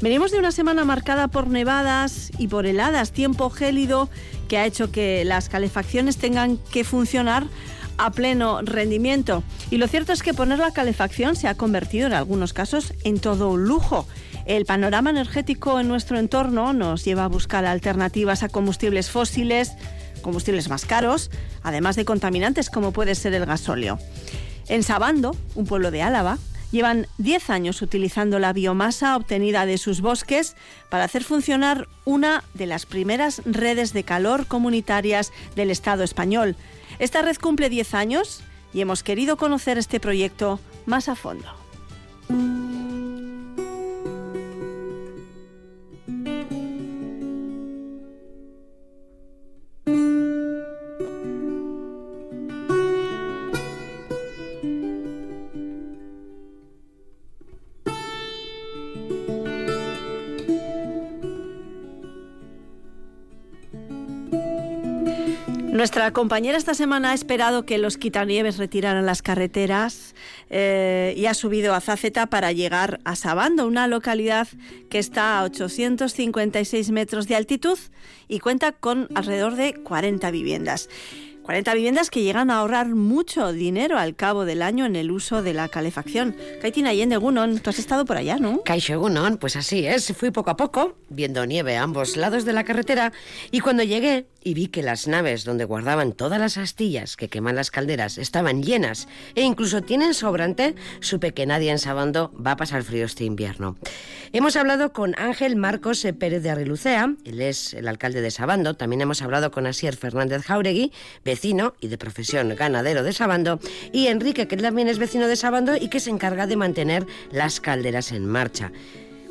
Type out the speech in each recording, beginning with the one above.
Venimos de una semana marcada por nevadas y por heladas, tiempo gélido que ha hecho que las calefacciones tengan que funcionar a pleno rendimiento. Y lo cierto es que poner la calefacción se ha convertido en algunos casos en todo un lujo. El panorama energético en nuestro entorno nos lleva a buscar alternativas a combustibles fósiles, combustibles más caros, además de contaminantes como puede ser el gasóleo. En Sabando, un pueblo de Álava, llevan 10 años utilizando la biomasa obtenida de sus bosques para hacer funcionar una de las primeras redes de calor comunitarias del Estado español. Esta red cumple 10 años y hemos querido conocer este proyecto más a fondo. Nuestra compañera esta semana ha esperado que los quitanieves retiraran las carreteras eh, y ha subido a Zaceta para llegar a Sabando, una localidad que está a 856 metros de altitud y cuenta con alrededor de 40 viviendas. 40 viviendas que llegan a ahorrar mucho dinero al cabo del año en el uso de la calefacción. Kaitina Allende Gunon, tú has estado por allá, ¿no? Caixo Gunon, pues así es. Fui poco a poco, viendo nieve a ambos lados de la carretera, y cuando llegué y vi que las naves donde guardaban todas las astillas que queman las calderas estaban llenas e incluso tienen sobrante, supe que nadie en Sabando va a pasar frío este invierno. Hemos hablado con Ángel Marcos Pérez de Arrilucea, él es el alcalde de Sabando, también hemos hablado con Asier Fernández Jauregui, vecino y de profesión ganadero de Sabando, y Enrique, que también es vecino de Sabando y que se encarga de mantener las calderas en marcha.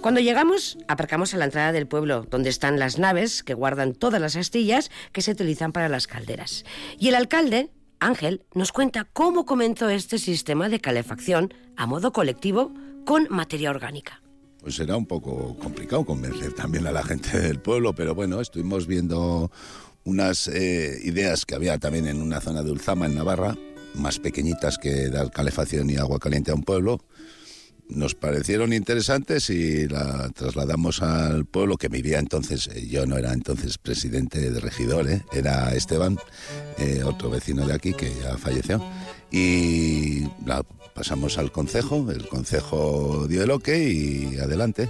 Cuando llegamos, aparcamos a la entrada del pueblo, donde están las naves que guardan todas las astillas que se utilizan para las calderas. Y el alcalde, Ángel, nos cuenta cómo comenzó este sistema de calefacción a modo colectivo con materia orgánica. Pues era un poco complicado convencer también a la gente del pueblo, pero bueno, estuvimos viendo unas eh, ideas que había también en una zona de Ulzama, en Navarra, más pequeñitas que dar calefacción y agua caliente a un pueblo nos parecieron interesantes y la trasladamos al pueblo que vivía entonces, eh, yo no era entonces presidente de regidor, ¿eh? era Esteban, eh, otro vecino de aquí que ya falleció, y la pasamos al concejo, el concejo dio el ok y adelante.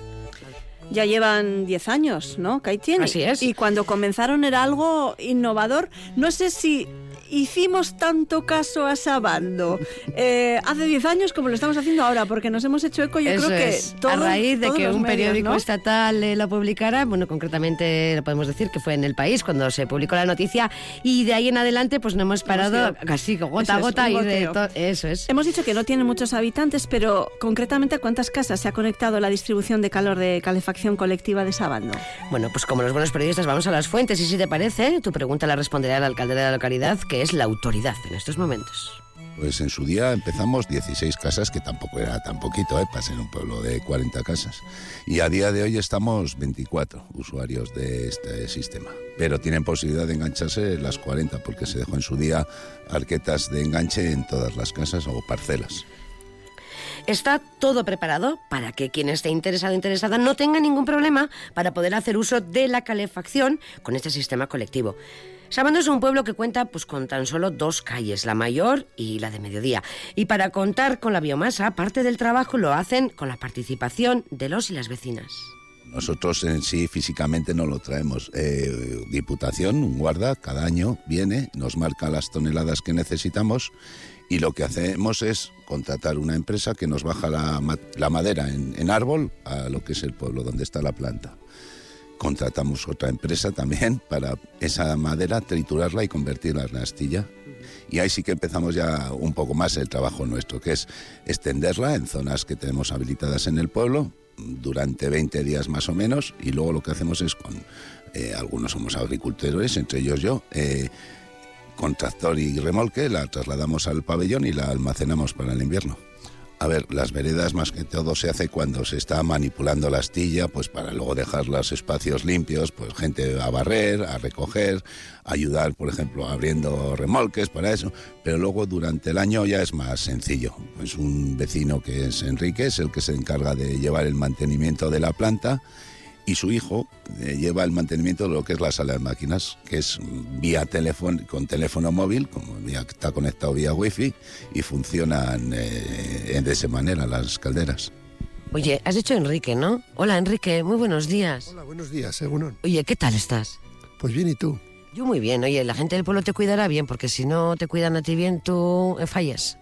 Ya llevan 10 años, ¿no? tiene. Así es. Y cuando comenzaron era algo innovador. No sé si hicimos tanto caso a Sabando eh, hace 10 años como lo estamos haciendo ahora, porque nos hemos hecho eco, yo creo que todo, A raíz de que un periódico estatal eh, lo publicara, bueno, concretamente lo podemos decir que fue en El País cuando se publicó la noticia, y de ahí en adelante pues no hemos parado casi gota a gota y de eso es. Hemos dicho que no tiene muchos habitantes, pero concretamente a cuántas casas se ha conectado la distribución de calor de calefacción colectiva de Sabando. Bueno, pues como los buenos periodistas vamos a las fuentes y si te parece, tu pregunta la responderá el alcalde de la localidad, que es la autoridad en estos momentos? Pues en su día empezamos 16 casas, que tampoco era tan poquito, ¿eh? para ser un pueblo de 40 casas. Y a día de hoy estamos 24 usuarios de este sistema. Pero tienen posibilidad de engancharse las 40, porque se dejó en su día arquetas de enganche en todas las casas o parcelas. Está todo preparado para que quien esté interesado o interesada no tenga ningún problema para poder hacer uso de la calefacción con este sistema colectivo. Sabando es un pueblo que cuenta pues, con tan solo dos calles, la mayor y la de mediodía. Y para contar con la biomasa, parte del trabajo lo hacen con la participación de los y las vecinas. Nosotros en sí físicamente no lo traemos. Eh, Diputación, un guarda, cada año viene, nos marca las toneladas que necesitamos y lo que hacemos es contratar una empresa que nos baja la, madera en árbol a lo que es el pueblo donde está la planta contratamos otra empresa también para esa madera triturarla y convertirla en astilla. Y ahí sí que empezamos ya un poco más el trabajo nuestro, que es extenderla en zonas que tenemos habilitadas en el pueblo durante 20 días más o menos. Y luego lo que hacemos es con, eh, algunos somos agricultores, entre ellos yo, eh, con tractor y remolque, la trasladamos al pabellón y la almacenamos para el invierno. A ver, las veredas más que todo se hace cuando se está manipulando la astilla, pues para luego dejar los espacios limpios, pues gente a barrer, a recoger, ayudar, por ejemplo, abriendo remolques para eso. Pero luego durante el año ya es más sencillo. Pues un vecino que es Enrique es el que se encarga de llevar el mantenimiento de la planta y su hijo eh, lleva el mantenimiento de lo que es la sala de máquinas, que es vía teléfono, con teléfono móvil, como está conectado vía wifi y funcionan eh, de esa manera las calderas. Oye, has dicho Enrique, ¿no? Hola Enrique, muy buenos días. Hola, buenos días, según. Oye, ¿qué tal estás? Pues bien, ¿y tú? Yo muy bien. Oye, la gente del pueblo te cuidará bien, porque si no te cuidan a ti bien, tú eh, falles.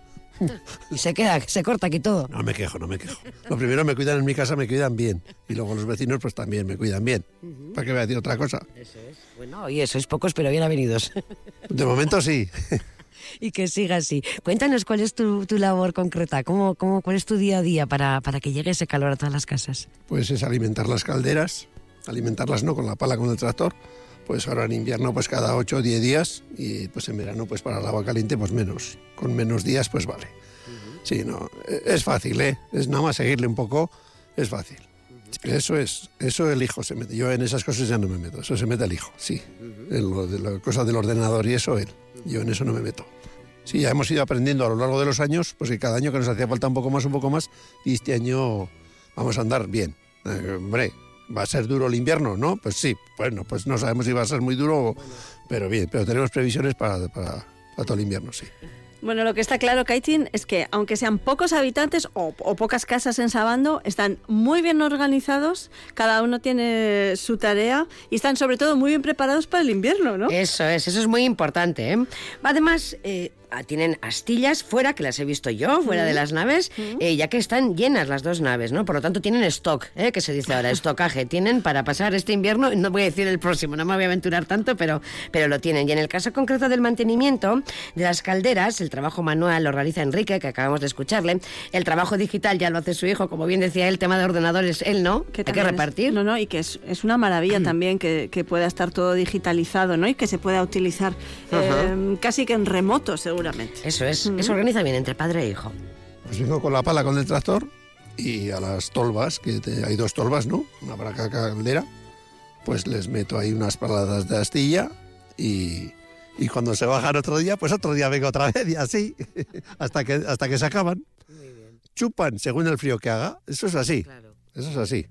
Y se queda, se corta aquí todo. No me quejo, no me quejo. Lo primero me cuidan en mi casa, me cuidan bien. Y luego los vecinos pues también me cuidan bien. ¿Para qué voy a decir otra cosa? Eso es. Bueno, oye, sois pocos pero bien avenidos. De momento sí. y que siga así. Cuéntanos cuál es tu, tu labor concreta, ¿Cómo, cómo, cuál es tu día a día para, para que llegue ese calor a todas las casas. Pues es alimentar las calderas, alimentarlas no con la pala, con el tractor, pues ahora en invierno pues cada 8 o 10 días y pues en verano pues para el agua caliente pues menos, con menos días pues vale. Sí, no, es fácil, ¿eh? Es nada más seguirle un poco, es fácil. Eso es, eso el hijo se mete. Yo en esas cosas ya no me meto, eso se mete el hijo, sí. En lo de la cosa del ordenador y eso él. Yo en eso no me meto. Sí, ya hemos ido aprendiendo a lo largo de los años, pues que cada año que nos hacía falta un poco más, un poco más, y este año vamos a andar bien. Eh, hombre, ¿Va a ser duro el invierno? ¿No? Pues sí. Bueno, pues no sabemos si va a ser muy duro, pero bien. Pero tenemos previsiones para, para, todo el invierno, sí. Bueno, lo que está claro, Kaitin, es que aunque sean pocos habitantes o, o, pocas casas en Sabando, están muy bien organizados, cada uno tiene su tarea y están sobre todo muy bien preparados para el invierno, ¿no? Eso es, eso es muy importante. ¿eh? Además, eh, tienen astillas fuera, que las he visto yo, fuera de las naves, eh, ya que están llenas las dos naves, ¿no? Por lo tanto, tienen stock, ¿eh? que se dice ahora, estocaje. Tienen para pasar este invierno, no voy a decir el próximo, no me voy a aventurar tanto, pero, pero lo tienen. Y en el caso concreto del mantenimiento de las calderas, el trabajo manual lo realiza Enrique, que acabamos de escucharle. El trabajo digital ya lo hace su hijo, como bien decía el tema de ordenadores, él no, que hay que repartir. no, no, y que es, es una maravilla también que, que, pueda estar todo digitalizado, ¿no? Y que se pueda utilizar eh, casi que en remoto, seguro eso es, que se organiza bien entre padre e hijo. Pues vengo con la pala con el tractor y a las tolvas, que hay dos tolvas, ¿no? Una para cada caldera, pues les meto ahí unas paladas de astilla y, y cuando se bajan otro día, pues otro día vengo otra vez y así, hasta que, hasta que se acaban. Chupan según el frío que haga, eso es así. Eso es así.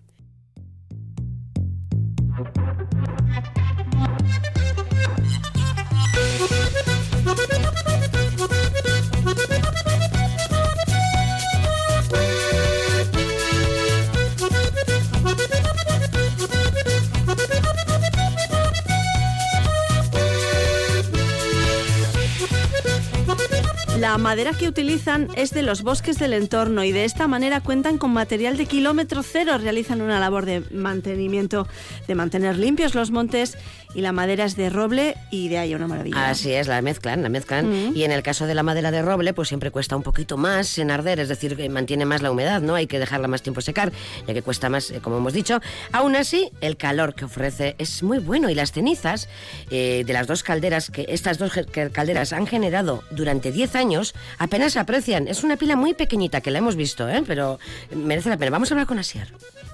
La madera que utilizan es de los bosques del entorno y de esta manera cuentan con material de kilómetro cero. Realizan una labor de mantenimiento, de mantener limpios los montes y la madera es de roble y de ahí una maravilla. Así es, la mezclan, la mezclan. Y en el caso de la madera de roble, pues siempre cuesta un poquito más en arder, es decir, que mantiene más la humedad, ¿no? Hay que dejarla más tiempo secar, ya que cuesta más, eh, como hemos dicho. Aún así, el calor que ofrece es muy bueno y las cenizas eh, de las dos calderas, que estas dos calderas han generado durante 10 años, apenas se aprecian. Es una pila muy pequeñita que la hemos visto, ¿eh? pero merece la pena. Vamos a hablar con Asier.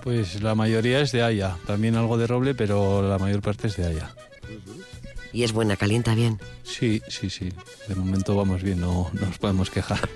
Pues la mayoría es de haya, también algo de roble, pero la mayor parte es de haya. ¿Y es buena, calienta bien? Sí, sí, sí. De momento vamos bien, no, nos podemos quejar.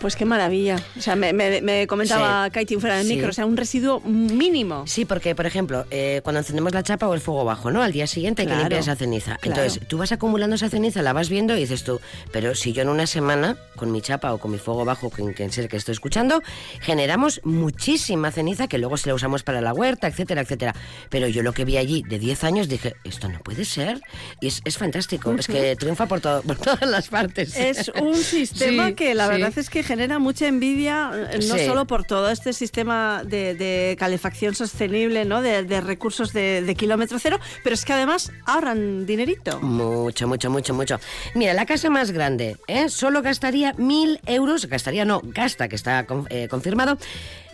Pues qué maravilla. O sea, me, comentaba sí. fuera del micro, o sea, un residuo mínimo. Sí, porque, por ejemplo, eh, cuando encendemos la chapa o el fuego bajo, ¿no? Al día siguiente hay que limpiar esa ceniza. Entonces, tú vas acumulando esa ceniza, la vas viendo y dices tú, pero si yo en una semana, con mi chapa o con mi fuego bajo, con quien sea que estoy escuchando, generamos muchísima ceniza que luego se la usamos para la huerta, etcétera, etcétera. Pero yo lo que vi allí de 10 años dije, esto no puede ser. Y es, fantástico, es que triunfa por, todo, por todas las partes. Es un sistema que la verdad es que genera mucha envidia, eh, no solo por todo este sistema de, calefacción sostenible, ¿no? de, recursos de, kilómetro cero, pero es que además ahorran dinerito. Mucho, mucho, mucho, mucho. Mira, la casa más grande, ¿eh? solo gastaría mil euros, gastaría no, gasta, que está eh, confirmado,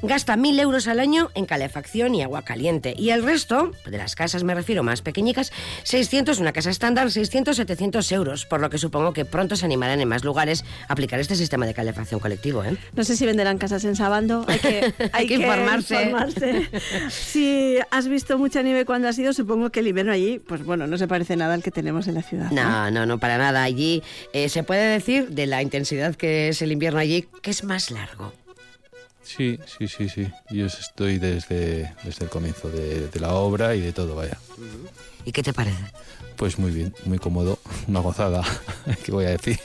gasta 1.000 euros al año en calefacción y agua caliente. Y el resto, de las casas me refiero más pequeñicas, 600, una casa estándar, 600, 700 euros. Por lo que supongo que pronto se animarán en más lugares a aplicar este sistema de calefacción colectivo. ¿eh? No sé si venderán casas en Sabando. Hay que, hay que informarse. informarse. si has visto mucha nieve cuando has ido, supongo que el invierno allí, pues bueno, no se parece nada al que tenemos en la ciudad. No, no, no, para nada. Allí eh, se puede decir de la intensidad que es el invierno allí, que es más largo. Sí, sí, sí, sí. Yo estoy desde, desde el comienzo de, de la obra y de todo, vaya. ¿Y qué te parece? Pues muy bien, muy cómodo, una gozada, ¿qué voy a decir?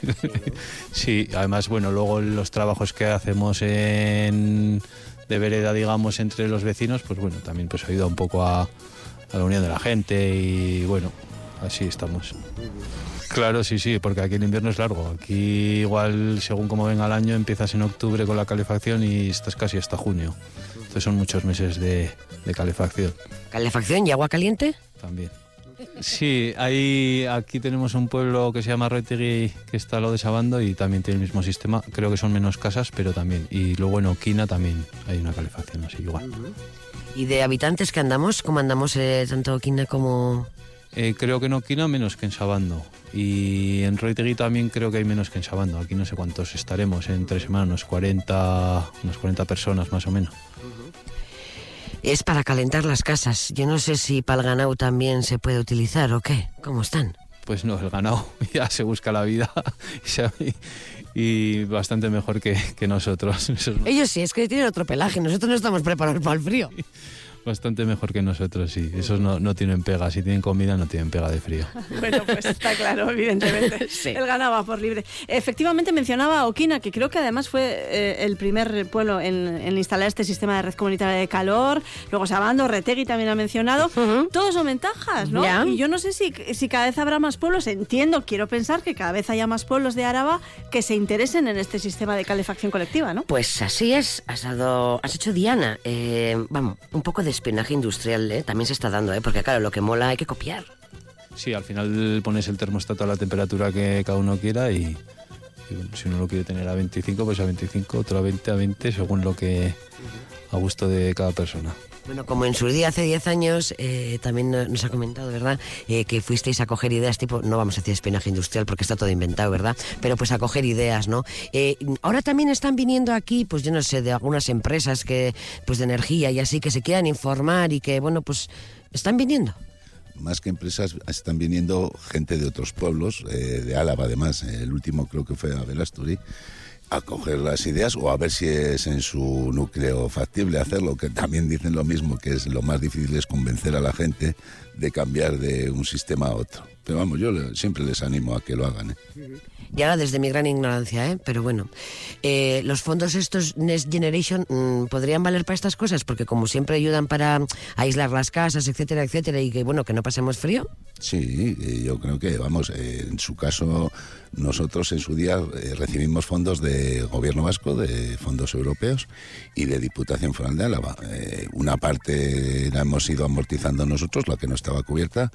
sí, además, bueno, luego los trabajos que hacemos en, de vereda, digamos, entre los vecinos, pues bueno, también pues ayuda un poco a, a la unión de la gente y bueno, así estamos. Claro, sí, sí, porque aquí el invierno es largo. Aquí igual, según como venga el año, empiezas en octubre con la calefacción y estás casi hasta junio. Entonces son muchos meses de, de calefacción ¿Calefacción y agua caliente? también. Sí, hay, aquí tenemos un pueblo que se llama Retegui, que está lo de Sabando y también tiene el mismo sistema. Creo que son menos casas, pero también. Y luego en Oquina también hay una calefacción así igual. ¿Y de habitantes que andamos? ¿Cómo andamos eh, tanto Quina como...? Eh, creo que en Oquina menos que en Sabando. Y en Roitegui también creo que hay menos que en Sabando. Aquí no sé cuántos estaremos en tres semanas, unos 40, unas 40 personas más o menos. Es para calentar las casas. Yo no sé si para el ganado también se puede utilizar o qué. ¿Cómo están? Pues no, el ganado ya se busca la vida y bastante mejor que, que nosotros. Ellos sí, es que tienen otro pelaje. Nosotros no estamos preparados para el frío. Bastante mejor que nosotros, sí. Esos no, no tienen pega. Si tienen comida, no tienen pega de frío. Bueno, pues está claro, evidentemente. Sí. Él ganaba por libre. Efectivamente mencionaba a Oquina, que creo que además fue eh, el primer pueblo en, en instalar este sistema de red comunitaria de calor. Luego Sabando, Retegui también ha mencionado. Todos son ventajas, ¿no? Y yo no sé si, si cada vez habrá más pueblos. Entiendo, quiero pensar que cada vez haya más pueblos de Araba que se interesen en este sistema de calefacción colectiva, ¿no? Pues así es, has dado, has hecho Diana, eh, vamos, un poco de espionaje industrial, ¿eh? también se está dando, ¿eh? porque claro, lo que mola hay que copiar. Sí, al final pones el termostato a la temperatura que cada uno quiera y, y bueno, si uno lo quiere tener a 25, pues a 25, otro a 20, a 20, según lo que a gusto de cada persona. Bueno, como en su día hace 10 años, eh, también no- nos ha comentado, ¿verdad? Eh, que fuisteis a coger ideas tipo, no vamos a decir espionaje industrial porque está todo inventado, ¿verdad? Pero pues a coger ideas, ¿no? Eh, ahora también están viniendo aquí, pues yo no sé, de algunas empresas que, pues de energía y así, que se quieran informar y que, bueno, pues están viniendo. Más que empresas, están viniendo gente de otros pueblos, eh, de Álava además. El último creo que fue a Belasturi, a coger las ideas o a ver si es en su núcleo factible hacerlo, que también dicen lo mismo, que es lo más difícil es convencer a la gente de cambiar de un sistema a otro. Pero vamos, yo le- siempre les animo a que lo hagan. ¿eh? Y ahora desde mi gran ignorancia, ¿eh? Pero bueno, eh, los fondos estos Next Generation mm, podrían valer para estas cosas, porque como siempre ayudan para aislar las casas, etcétera, etcétera, y que bueno, que no pasemos frío. Sí, yo creo que, vamos, eh, en su caso, nosotros en su día eh, recibimos fondos de Gobierno Vasco, de fondos europeos y de Diputación Foral de Álava. Una parte la hemos ido amortizando nosotros, la que no estaba cubierta,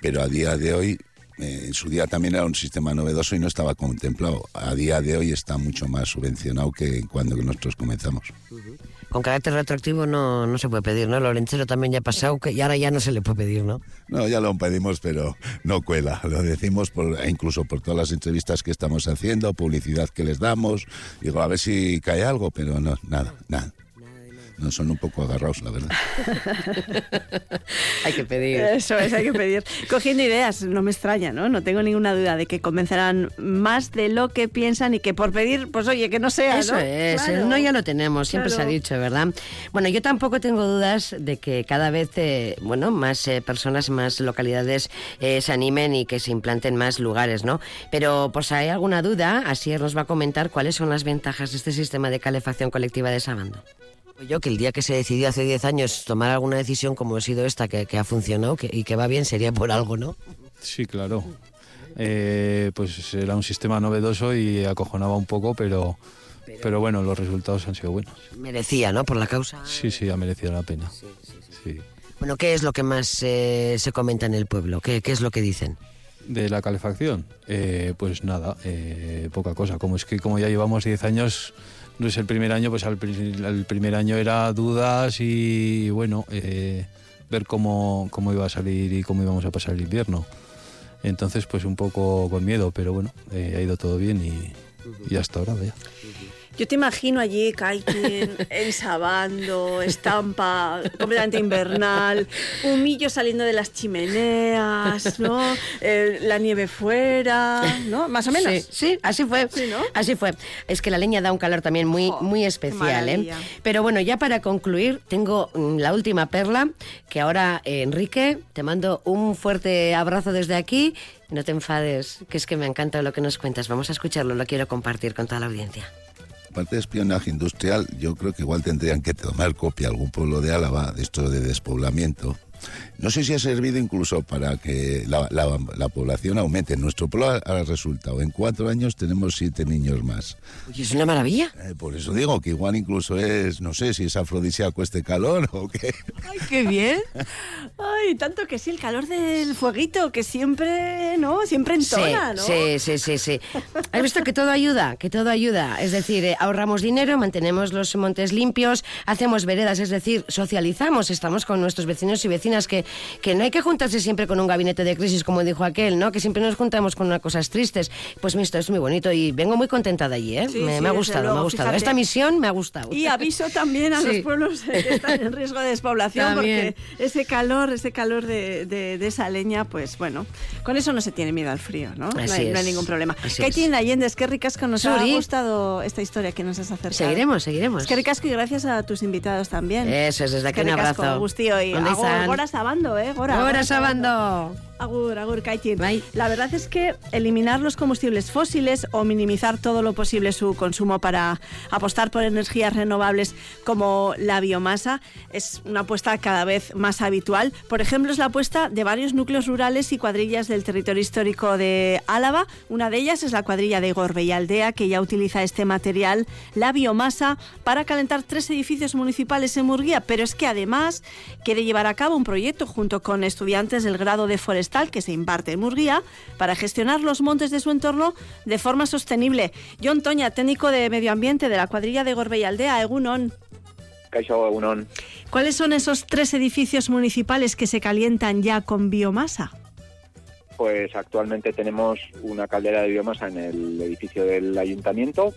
pero a día de hoy, eh, en su día también era un sistema novedoso y no estaba contemplado. A día de hoy está mucho más subvencionado que cuando nosotros comenzamos. Con carácter retroactivo no, no se puede pedir, ¿no? Lorenchero también ya ha pasado, que y ahora ya no se le puede pedir, ¿no? No, ya lo pedimos, pero no cuela. Lo decimos por, incluso por todas las entrevistas que estamos haciendo, publicidad que les damos. Digo, a ver si cae algo, pero no, nada, nada. No son un poco agarrados, la verdad. Hay que pedir. Eso es, hay que pedir. Cogiendo ideas, no me extraña, ¿no? No tengo ninguna duda de que convencerán más de lo que piensan y que por pedir, pues oye, que no sea, Eso ¿no? es, Claro. el no ya lo tenemos, siempre se ha dicho, ¿verdad? Bueno, yo tampoco tengo dudas de que cada vez, eh, bueno, más eh, personas, más localidades eh, se animen y que se implanten más lugares, ¿no? Pero, pues, hay alguna duda, Asier nos va a comentar cuáles son las ventajas de este sistema de calefacción colectiva de Sabando. Yo que el día que se decidió hace 10 años tomar alguna decisión como ha sido esta, que, que ha funcionado que- y que va bien, sería por algo, ¿no? Sí, claro. Eh, pues era un sistema novedoso y acojonaba un poco, pero, pero bueno, los resultados han sido buenos. Merecía, ¿no? Por la causa. Sí, sí, ha merecido la pena. Sí. Bueno, ¿qué es lo que más eh, se comenta en el pueblo? ¿Qué, qué es lo que dicen? De la calefacción, eh, pues nada, poca cosa. Como es que como ya llevamos 10 años, Entonces el primer año, pues al el primer año era dudas y bueno, eh, ver cómo, cómo iba a salir y cómo íbamos a pasar el invierno. Entonces, pues un poco con miedo, pero bueno, eh, ha ido todo bien y, y hasta ahora, vaya. Yo te imagino allí, kiting, ensabando, estampa completamente invernal, humillo saliendo de las chimeneas, ¿no? Eh, la nieve fuera, ¿no? Más o menos. Sí, sí así fue. Sí, ¿no? Así fue. Es que la leña da un calor también muy, muy especial, ¿eh? Pero bueno, ya para concluir, tengo mm, la última perla, que ahora, eh, Enrique, te mando un fuerte abrazo desde aquí. No te enfades, que es que me encanta lo que nos cuentas. Vamos a escucharlo, lo quiero compartir con toda la audiencia. Aparte de espionaje industrial, yo creo que igual tendrían que tomar copia algún pueblo de Álava de esto de despoblamiento. No sé si ha servido incluso para que la, la- la población aumente. En nuestro pueblo ha, ha resultado, en cuatro años tenemos siete niños más. Oye, es una maravilla. Eh, por eso digo que igual incluso es, no sé si es afrodisíaco este calor o qué. ¡Ay, qué bien! Ay, tanto que sí, el calor del fueguito, que siempre, ¿no? Siempre entona, ¿no? Sí, sí, sí, sí. Has visto que todo ayuda, que todo ayuda. Es decir, eh, ahorramos dinero, mantenemos los montes limpios, hacemos veredas, es decir, socializamos, estamos con nuestros vecinos y vecinas, que, que no hay que juntarse siempre con un gabinete de crisis, como dijo aquel, ¿no? Que siempre nos juntamos con unas cosas tristes. Pues esto es muy bonito y vengo muy contenta de allí, ¿eh? Sí, me, sí, me ha gustado, me luego, ha gustado. fíjate. Esta misión me ha gustado. Y aviso también a los Sí. pueblos que están en riesgo de despoblación, También. porque ese calor, ese calor de, de- de esa leña, pues bueno, con eso no se tiene miedo al frío, ¿no? no, Así hay, no hay es. ningún problema. Así Katie es. Allende, qué ricasco, nos ha gustado esta historia que nos has acercado. Seguiremos, seguiremos. Es que ricasco y gracias a tus invitados también. Eso es, desde aquí que un abrazo. Gustío y. gora sabando, ¿eh? Gora, Ahora sabando. sabando. Agur, agur, Kaitin. La verdad es que eliminar los combustibles fósiles o minimizar todo lo posible su consumo para apostar por energías renovables como la biomasa es una apuesta cada vez más habitual. Por ejemplo, es la apuesta de varios núcleos rurales y cuadrillas del territorio histórico de Álava. Una de ellas es la cuadrilla de Gorbe y Aldea, que ya utiliza este material, la biomasa, para calentar tres edificios municipales en Murguía. Pero es que además quiere llevar a cabo un proyecto junto con estudiantes del grado de forestal que se imparte en Murguía para gestionar los montes de su entorno de forma sostenible. John Toña, técnico de medio ambiente de la cuadrilla de Gorbe y Aldea, Egunon. ¿Cuáles son esos tres edificios municipales que se calientan ya con biomasa? Pues actualmente tenemos una caldera de biomasa en el edificio del ayuntamiento.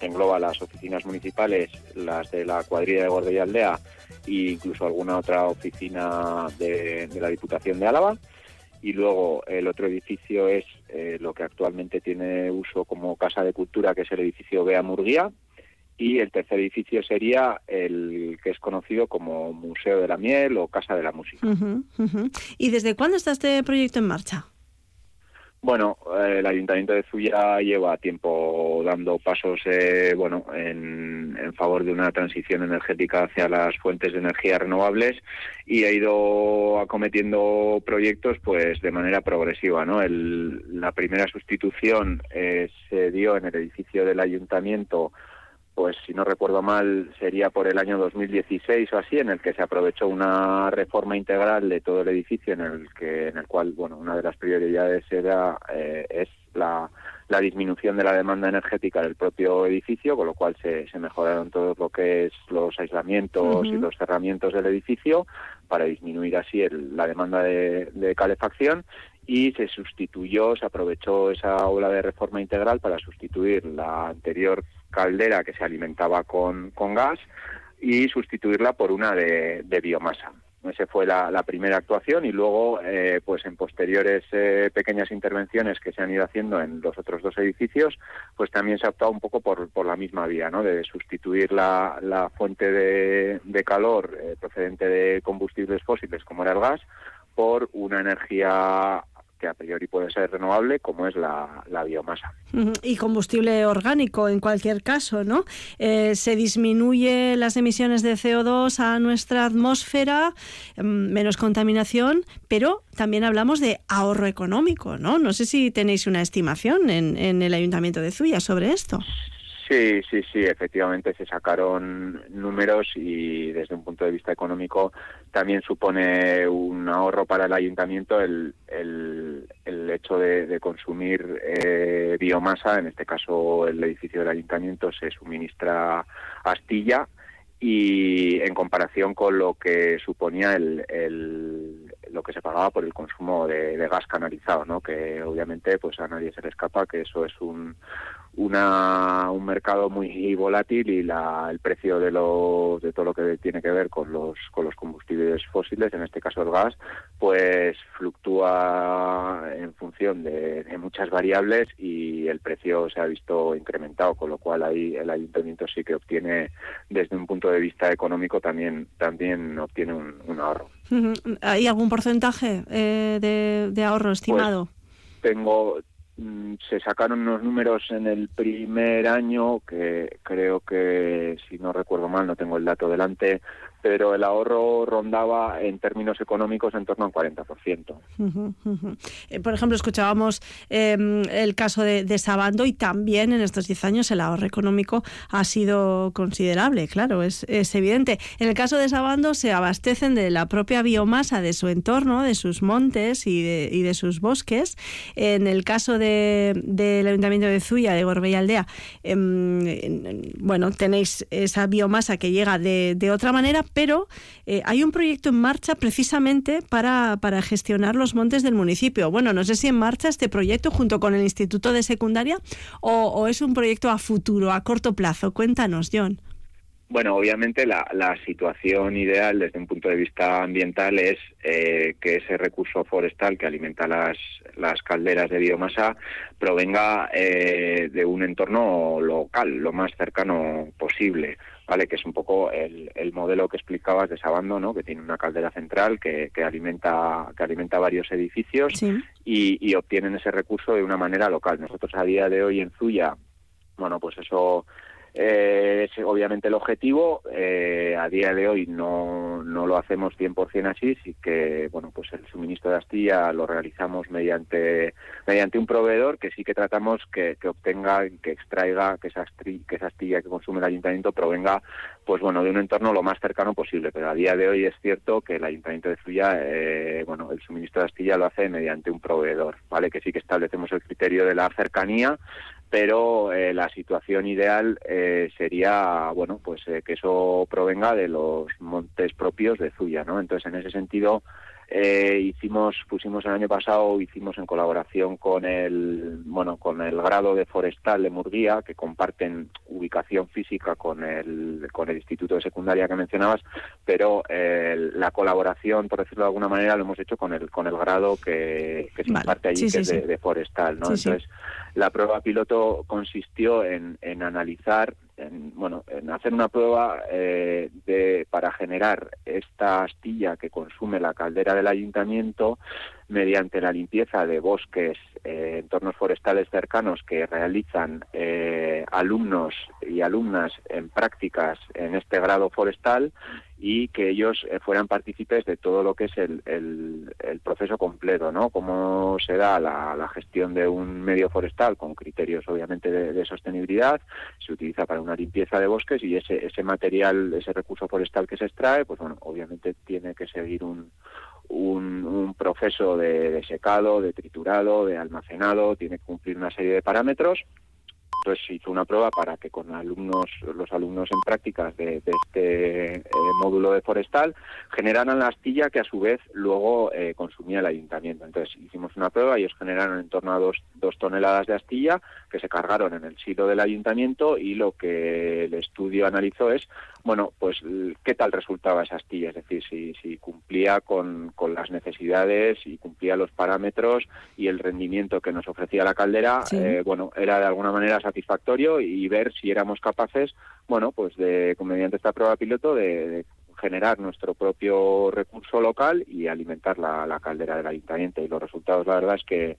Engloba las oficinas municipales, las de la cuadrilla de Gordo y Aldea e incluso alguna otra oficina de, la Diputación de Álava. Y luego el otro edificio es eh, lo que actualmente tiene uso como casa de cultura, que es el edificio Bea Murguía. Y el tercer edificio sería el que es conocido como Museo de la Miel o Casa de la Música. ¿Y desde cuándo está este proyecto en marcha? Bueno, eh, el Ayuntamiento de Zuya lleva tiempo dando pasos eh, bueno, en, favor de una transición energética hacia las fuentes de energía renovables y ha ido acometiendo proyectos pues de manera progresiva. ¿no? El- la primera sustitución eh, se dio en el edificio del Ayuntamiento pues si no recuerdo mal, sería por el año 2016 o así, en el que se aprovechó una reforma integral de todo el edificio, en el que, en el cual, bueno, una de las prioridades era eh, es la, la disminución de la demanda energética del propio edificio, con lo cual se, se mejoraron todo lo que es los aislamientos y los cerramientos del edificio para disminuir así el- la demanda de, de calefacción y se sustituyó, se aprovechó esa ola de reforma integral para sustituir la anterior caldera que se alimentaba con, con gas y sustituirla por una de, de biomasa. Esa fue la, primera actuación y luego, eh, pues en posteriores eh, pequeñas intervenciones que se han ido haciendo en los otros dos edificios, pues también se ha optado un poco por, por la misma vía, ¿no? De sustituir la, la fuente de, de calor eh, procedente de combustibles fósiles, como era el gas, por una energía que a priori puede ser renovable, como es la, biomasa. Y combustible orgánico en cualquier caso, ¿no? Eh, se disminuye las emisiones de CO2 a nuestra atmósfera, mm, menos contaminación, pero también hablamos de ahorro económico, ¿no? No sé si tenéis una estimación en, en el Ayuntamiento de Zuya sobre esto. Sí, sí, sí, efectivamente se sacaron números y desde un punto de vista económico también supone un ahorro para el ayuntamiento el, el, hecho de, consumir eh, biomasa, en este caso el edificio del ayuntamiento se suministra astilla y en comparación con lo que suponía el, el lo que se pagaba por el consumo de, de, gas canalizado, ¿no? Que obviamente pues a nadie se le escapa que eso es un, una, un mercado muy volátil y la, el precio de, lo, de todo lo que tiene que ver con los, con los combustibles fósiles, en este caso el gas, pues fluctúa en función de, muchas variables y el precio se ha visto incrementado, con lo cual ahí el ayuntamiento sí que obtiene, desde un punto de vista económico, también, también obtiene un, ahorro. ¿Hay algún porcentaje eh, de, ahorro estimado? Pues tengo Mm, se sacaron unos números en el primer año que creo que, si no recuerdo mal, no tengo el dato delante, pero el ahorro rondaba en términos económicos en torno al 40%. Eh, por ejemplo, escuchábamos em, el caso de, Sabando y también en estos 10 años el ahorro económico ha sido considerable, claro, es, evidente. En el caso de Sabando se abastecen de la propia biomasa de su entorno, de sus montes y de, sus bosques. En el caso del Ayuntamiento de Zuya, de Gorbella Aldea, em, bueno, tenéis esa biomasa que llega de, de otra manera, pero eh, hay un proyecto en marcha precisamente para, para gestionar los montes del municipio. Bueno, no sé si en marcha este proyecto junto con el Instituto de Secundaria o, es un proyecto a futuro, a corto plazo. Cuéntanos, John. Bueno, obviamente la, situación ideal desde un punto de vista ambiental es eh, que ese recurso forestal que alimenta las, las calderas de biomasa provenga eh, de un entorno local, lo más cercano posible. ¿Vale? Que es un poco el, el modelo que explicabas de Sabando, ¿no? Que tiene una caldera central que, que alimenta que alimenta varios edificios y, y obtienen ese recurso de una manera local. Nosotros a día de hoy en Zuya, bueno, pues eso eh, es obviamente el objetivo. Eh, a día de hoy no, no lo hacemos 100% así, sí que bueno, pues el suministro de astilla lo realizamos mediante mediante un proveedor que sí que tratamos que, que obtenga, que extraiga, que esa, que esa astilla que consume el ayuntamiento provenga pues bueno, de un entorno lo más cercano posible. Pero a día de hoy es cierto que el ayuntamiento de Zuya, eh, bueno, el suministro de astilla lo hace mediante un proveedor, ¿vale? Que sí que establecemos el criterio de la cercanía pero eh, la situación ideal eh, sería bueno pues eh, que eso provenga de los montes propios de Zuya no entonces en ese sentido eh, hicimos, pusimos el año pasado, hicimos en colaboración con el, bueno, con el grado de forestal de Murguía, que comparten ubicación física con el, con el instituto de secundaria que mencionabas, pero eh, la colaboración, por decirlo de alguna manera, lo hemos hecho con el, con el grado que, que se imparte allí, que es de, forestal, ¿no? Entonces, la prueba piloto consistió en, en analizar en, bueno, en hacer una prueba eh, de, para generar esta astilla que consume la caldera del ayuntamiento mediante la limpieza de bosques, eh, entornos forestales cercanos que realizan eh, alumnos y alumnas en prácticas en este grado forestal y que ellos eh, fueran partícipes de todo lo que es el, el, proceso completo, ¿no? Cómo se da la, gestión de un medio forestal con criterios, obviamente, de, sostenibilidad, se utiliza para una limpieza de bosques y ese, ese material, ese recurso forestal que se extrae, pues bueno, obviamente tiene que seguir un, un, proceso de, secado, de triturado, de almacenado, tiene que cumplir una serie de parámetros. Entonces se hizo una prueba para que con alumnos, los alumnos en prácticas de, este eh, módulo de forestal generaran la astilla que a su vez luego eh, consumía el ayuntamiento. Entonces hicimos una prueba, y ellos generaron en torno a dos, dos toneladas de astilla que se cargaron en el silo del ayuntamiento y lo que el estudio analizó es bueno, pues qué tal resultaba esa astilla, es decir, si, si cumplía con, con, las necesidades y cumplía los parámetros y el rendimiento que nos ofrecía la caldera, eh, bueno, era de alguna manera satisfactorio y ver si éramos capaces, bueno, pues de, mediante esta prueba piloto, de, generar nuestro propio recurso local y alimentar la, la caldera del ayuntamiento. Y los resultados, la verdad, es que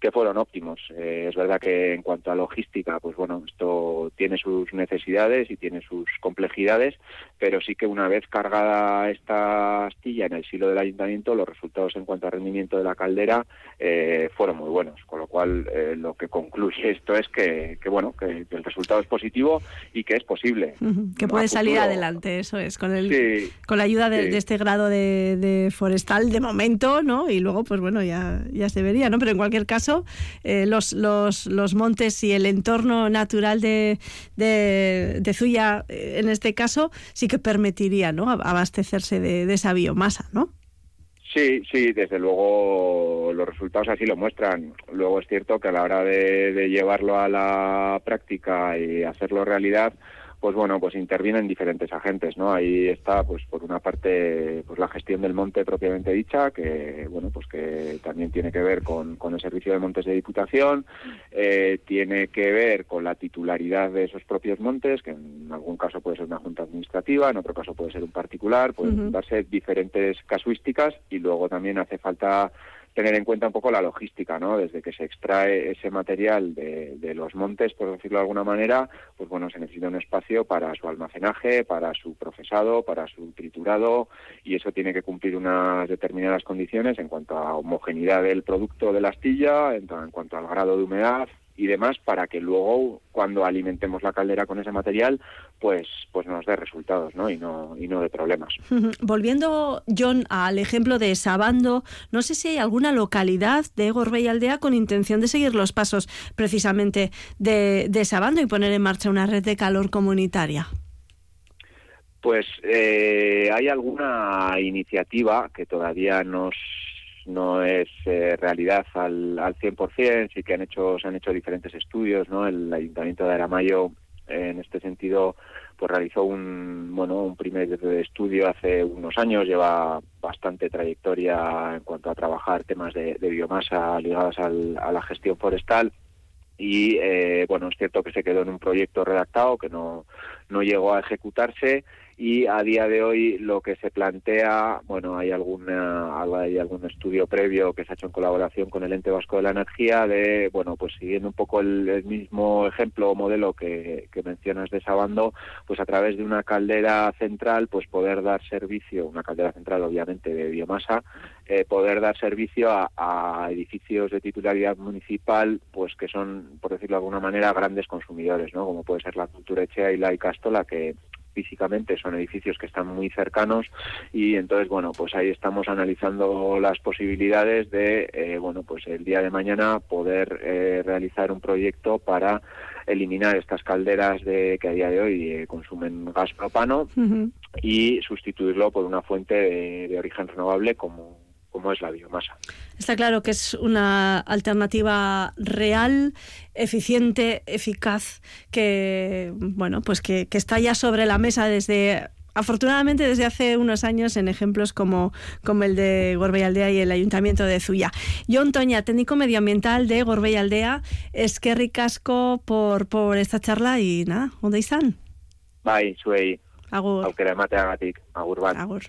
que fueron óptimos. Eh, es verdad que en cuanto a logística, pues bueno, esto tiene sus necesidades y tiene sus complejidades, pero sí que una vez cargada esta astilla en el silo del ayuntamiento, los resultados en cuanto a rendimiento de la caldera eh, fueron muy buenos, con lo cual eh, lo que concluye esto es que, bueno, que, el resultado es positivo y que es posible. Que puede salir adelante, eso es, con el con la ayuda de, este grado de, forestal de momento, ¿no? Y luego, pues bueno, ya, ya se vería, ¿no? Pero en cualquier caso, eh, los, los, los montes y el entorno natural de, de, de Zuya, en este caso, sí que permitiría, ¿no? Abastecerse de, de esa biomasa, ¿no? Sí, sí, desde luego los resultados así lo muestran. Luego es cierto que a la hora de, llevarlo a la práctica y hacerlo realidad, pues bueno, pues intervienen diferentes agentes, ¿no? Ahí está, pues por una parte, pues la gestión del monte propiamente dicha, que bueno, pues que también tiene que ver con, con el servicio de montes de diputación, eh, tiene que ver con la titularidad de esos propios montes, que en algún caso puede ser una junta administrativa, en otro caso puede ser un particular, pueden darse diferentes casuísticas y luego también hace falta tener en cuenta un poco la logística, ¿no? Desde que se extrae ese material de, los montes, por decirlo de alguna manera, pues bueno, se necesita un espacio para su almacenaje, para su procesado, para su triturado, y eso tiene que cumplir unas determinadas condiciones en cuanto a homogeneidad del producto de la astilla, en cuanto al grado de humedad, y demás para que luego cuando alimentemos la caldera con ese material pues pues nos dé resultados ¿no? y no y no de problemas volviendo John al ejemplo de Sabando no sé si hay alguna localidad de Gorbey Aldea con intención de seguir los pasos precisamente de, de Sabando y poner en marcha una red de calor comunitaria pues eh, hay alguna iniciativa que todavía nos no es eh, realidad al, al 100%, sí que han hecho, se han hecho diferentes estudios, ¿no? El Ayuntamiento de Aramayo, en este sentido, pues realizó un, bueno, un primer estudio hace unos años, lleva bastante trayectoria en cuanto a trabajar temas de, biomasa ligados a la gestión forestal y eh, bueno es cierto que se quedó en un proyecto redactado que no no llegó a ejecutarse y a día de hoy lo que se plantea, bueno, hay alguna hay algún estudio previo que se ha hecho en colaboración con el ente vasco de la energía de, bueno, pues siguiendo un poco el, mismo ejemplo o modelo que, que, mencionas de Sabando, pues a través de una caldera central, pues poder dar servicio, una caldera central obviamente de biomasa, eh, poder dar servicio a, a, edificios de titularidad municipal, pues que son, por decirlo de alguna manera, grandes consumidores, ¿no? Como puede ser la Cultura Echea y la Icastola, que físicamente son edificios que están muy cercanos y entonces bueno pues ahí estamos analizando las posibilidades de eh, bueno pues el día de mañana poder eh, realizar un proyecto para eliminar estas calderas de que a día de hoy eh, consumen gas propano y sustituirlo por una fuente de origen renovable como como es la biomasa. Está claro que es una alternativa real, eficiente, eficaz, que bueno, pues que, está ya sobre la mesa desde afortunadamente desde hace unos años en ejemplos como, como el de Gorbey Aldea y el Ayuntamiento de Zuya. John Toña, técnico medioambiental de Gorbey Aldea, es que ricasco por, por esta charla y nada, ¿dónde están? Bye, suei. Agur. Aukera emateagatik, agur bat. Agur.